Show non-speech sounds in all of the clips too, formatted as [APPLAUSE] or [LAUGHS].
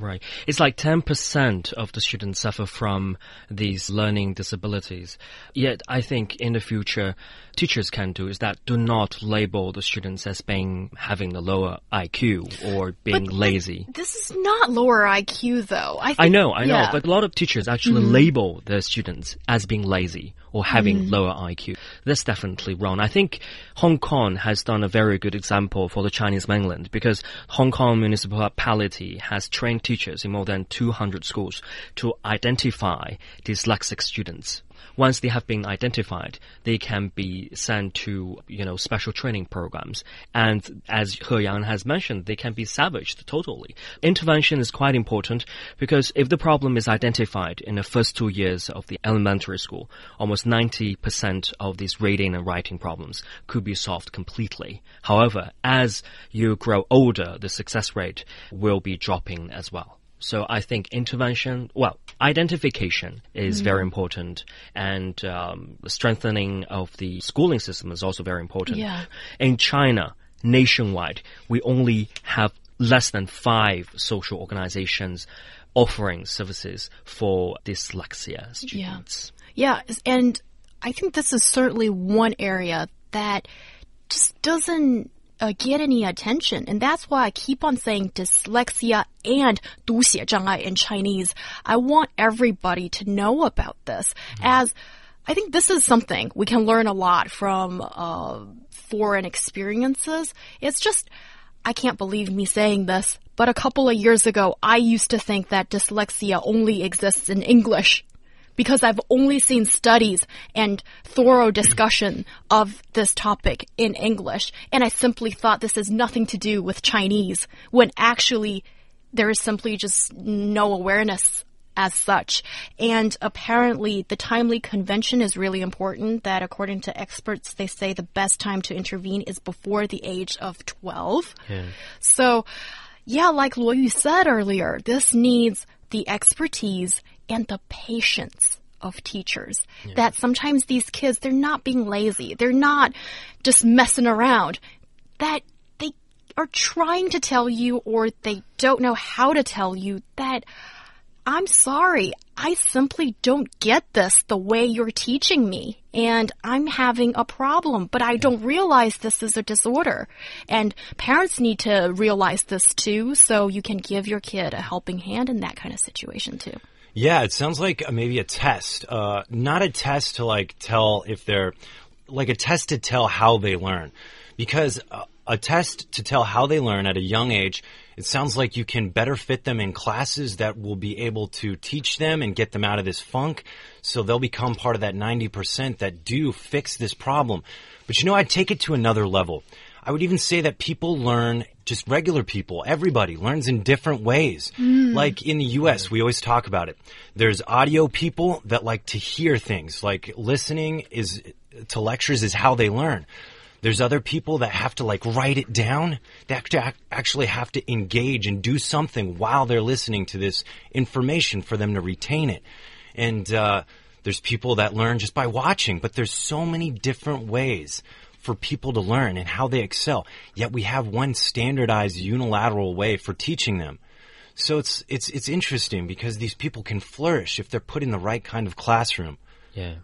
Right. It's like 10% of the students suffer from these learning disabilities. Yet, I think in the future, teachers can do is that do not label the students as being having a lower IQ or being But, lazy. This is not lower IQ though. I, think, I know, I know, yeah. but a lot of teachers actually mm-hmm. label their students as being lazy or having mm. lower IQ. That's definitely wrong. I think Hong Kong has done a very good example for the Chinese mainland because Hong Kong municipality has trained teachers in more than 200 schools to identify dyslexic students. Once they have been identified, they can be sent to, you know, special training programs. And as He Yang has mentioned, they can be salvaged totally. Intervention is quite important because if the problem is identified in the first two years of the elementary school, almost 90% of these reading and writing problems could be solved completely. However, as you grow older, the success rate will be dropping as well. So I think intervention, well, identification is very important, and um, strengthening of the schooling system is also very important. Yeah. In China, nationwide, we only have less than five social organizations offering services for dyslexia students. Yeah, Yeah, and I think this is certainly one area that just doesn't uh, get any attention, and that's why I keep on saying dyslexia and 读写障碍 in Chinese. I want everybody to know about this, as I think this is something we can learn a lot from uh, foreign experiences. It's just I can't believe me saying this, but a couple of years ago, I used to think that dyslexia only exists in English because I've only seen studies and thorough discussion of this topic in English, and I simply thought this has nothing to do with Chinese, when actually there is simply just no awareness as such. And apparently, the timely convention is really important. That, according to experts, they say the best time to intervene is before the age of 12. So, yeah, like Luo Yu said earlier, this needs the expertise and the patience of teachers. That sometimes these kids, they're not being lazy. They're not just messing around. That they are trying to tell you or they don't know how to tell you that I'm sorry. I simply don't get this the way you're teaching me. And I'm having a problem, but I don't realize this is a disorder. And parents need to realize this too, so you can give your kid a helping hand in that kind of situation too. Yeah, it sounds like uh, maybe a test. Uh, not a test to like tell if they're like a test to tell how they learn. Because uh, a test to tell how they learn at a young age, it sounds like you can better fit them in classes that will be able to teach them and get them out of this funk. So they'll become part of that 90% that do fix this problem. But you know, I'd take it to another level. I would even say that people learn, just regular people, everybody learns in different ways. Like in the US, we always talk about it. There's audio people that like to hear things, like listening is, to lectures is how they learn. There's other people that have to like write it down. They have to ac- actually have to engage and do something while they're listening to this information for them to retain it. And, uh, there's people that learn just by watching, but there's so many different ways for people to learn and how they excel. Yet we have one standardized unilateral way for teaching them. So it's, it's, it's interesting because these people can flourish if they're put in the right kind of classroom. Yeah.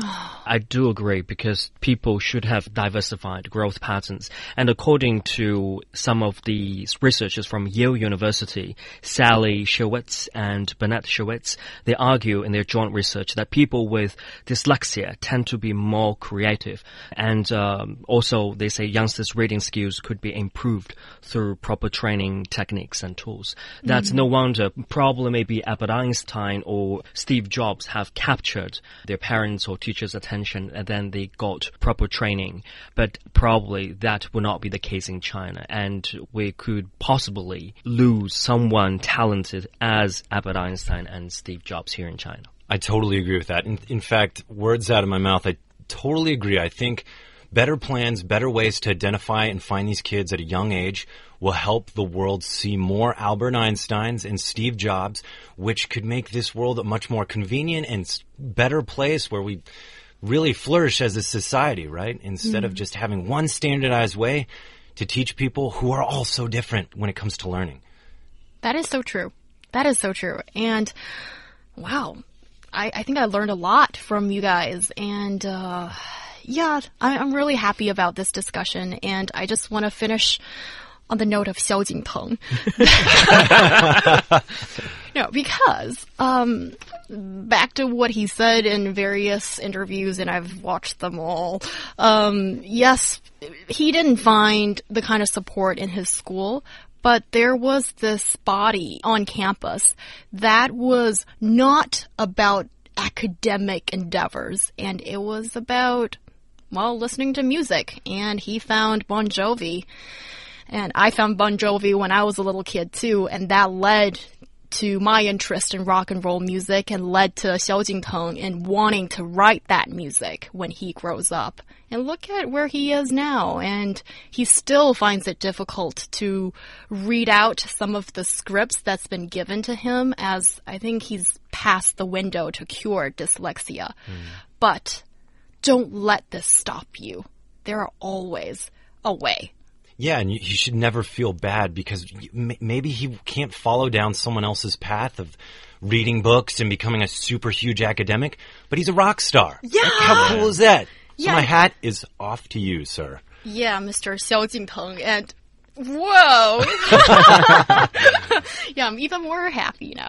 I do agree because people should have diversified growth patterns. And according to some of the researchers from Yale University, Sally Shaywitz and Bernard Shaywitz, they argue in their joint research that people with dyslexia tend to be more creative. And um, also, they say youngsters' reading skills could be improved through proper training techniques and tools. That's no wonder probably maybe Albert Einstein or Steve Jobs have captured their parents or teachers' attention and then they got proper training. But probably that will not be the case in China and we could possibly lose someone talented as Albert Einstein and Steve Jobs here in China. I totally agree with that. In, in fact, words out of my mouth, I totally agree. I think better plans, better ways to identify and find these kids at a young age will help the world see more Albert Einsteins and Steve Jobs, which could make this world a much more convenient and better place where we really flourish as a society, right? Instead mm. of just having one standardized way to teach people who are all so different when it comes to learning. That is so true. That is so true. And wow, I, I think I learned a lot from you guys. And uh, yeah, I'm really happy about this discussion. And I just want to finish on the note of Xiao Jingteng. [LAUGHS] no, because um, back to what he said in various interviews, and I've watched them all. Um, yes, he didn't find the kind of support in his school, but there was this body on campus that was not about academic endeavors, and it was about, well, listening to music. And he found Bon Jovi. And I found Bon Jovi when I was a little kid too, and that led to my interest in rock and roll music and led to Xiao Jingteng in wanting to write that music when he grows up. And look at where he is now, and he still finds it difficult to read out some of the scripts that's been given to him as I think he's past the window to cure dyslexia. Mm. But don't let this stop you. There are always a way. Yeah, and you, you, should never feel bad because maybe he can't follow down someone else's path of reading books and becoming a super huge academic, but he's a rock star. Yeah. How cool is that? So yeah. my hat is off to you, sir. Yeah, Mr. Xiao Jingteng. And whoa. [LAUGHS] [LAUGHS] yeah, I'm even more happy now.